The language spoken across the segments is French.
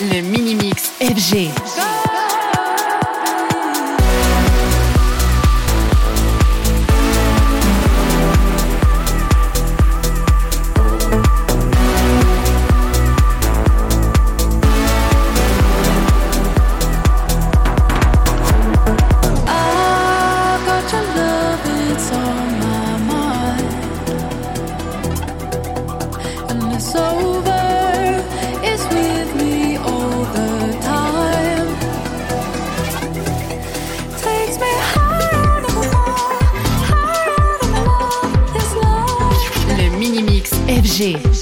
Le Mini-Mix FG. FG.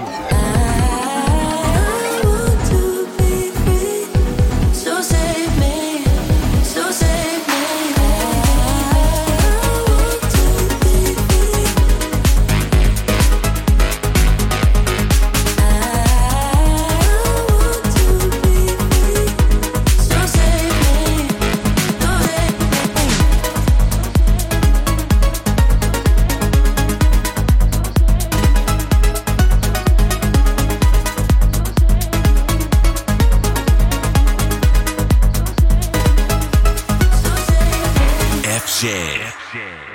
Jam.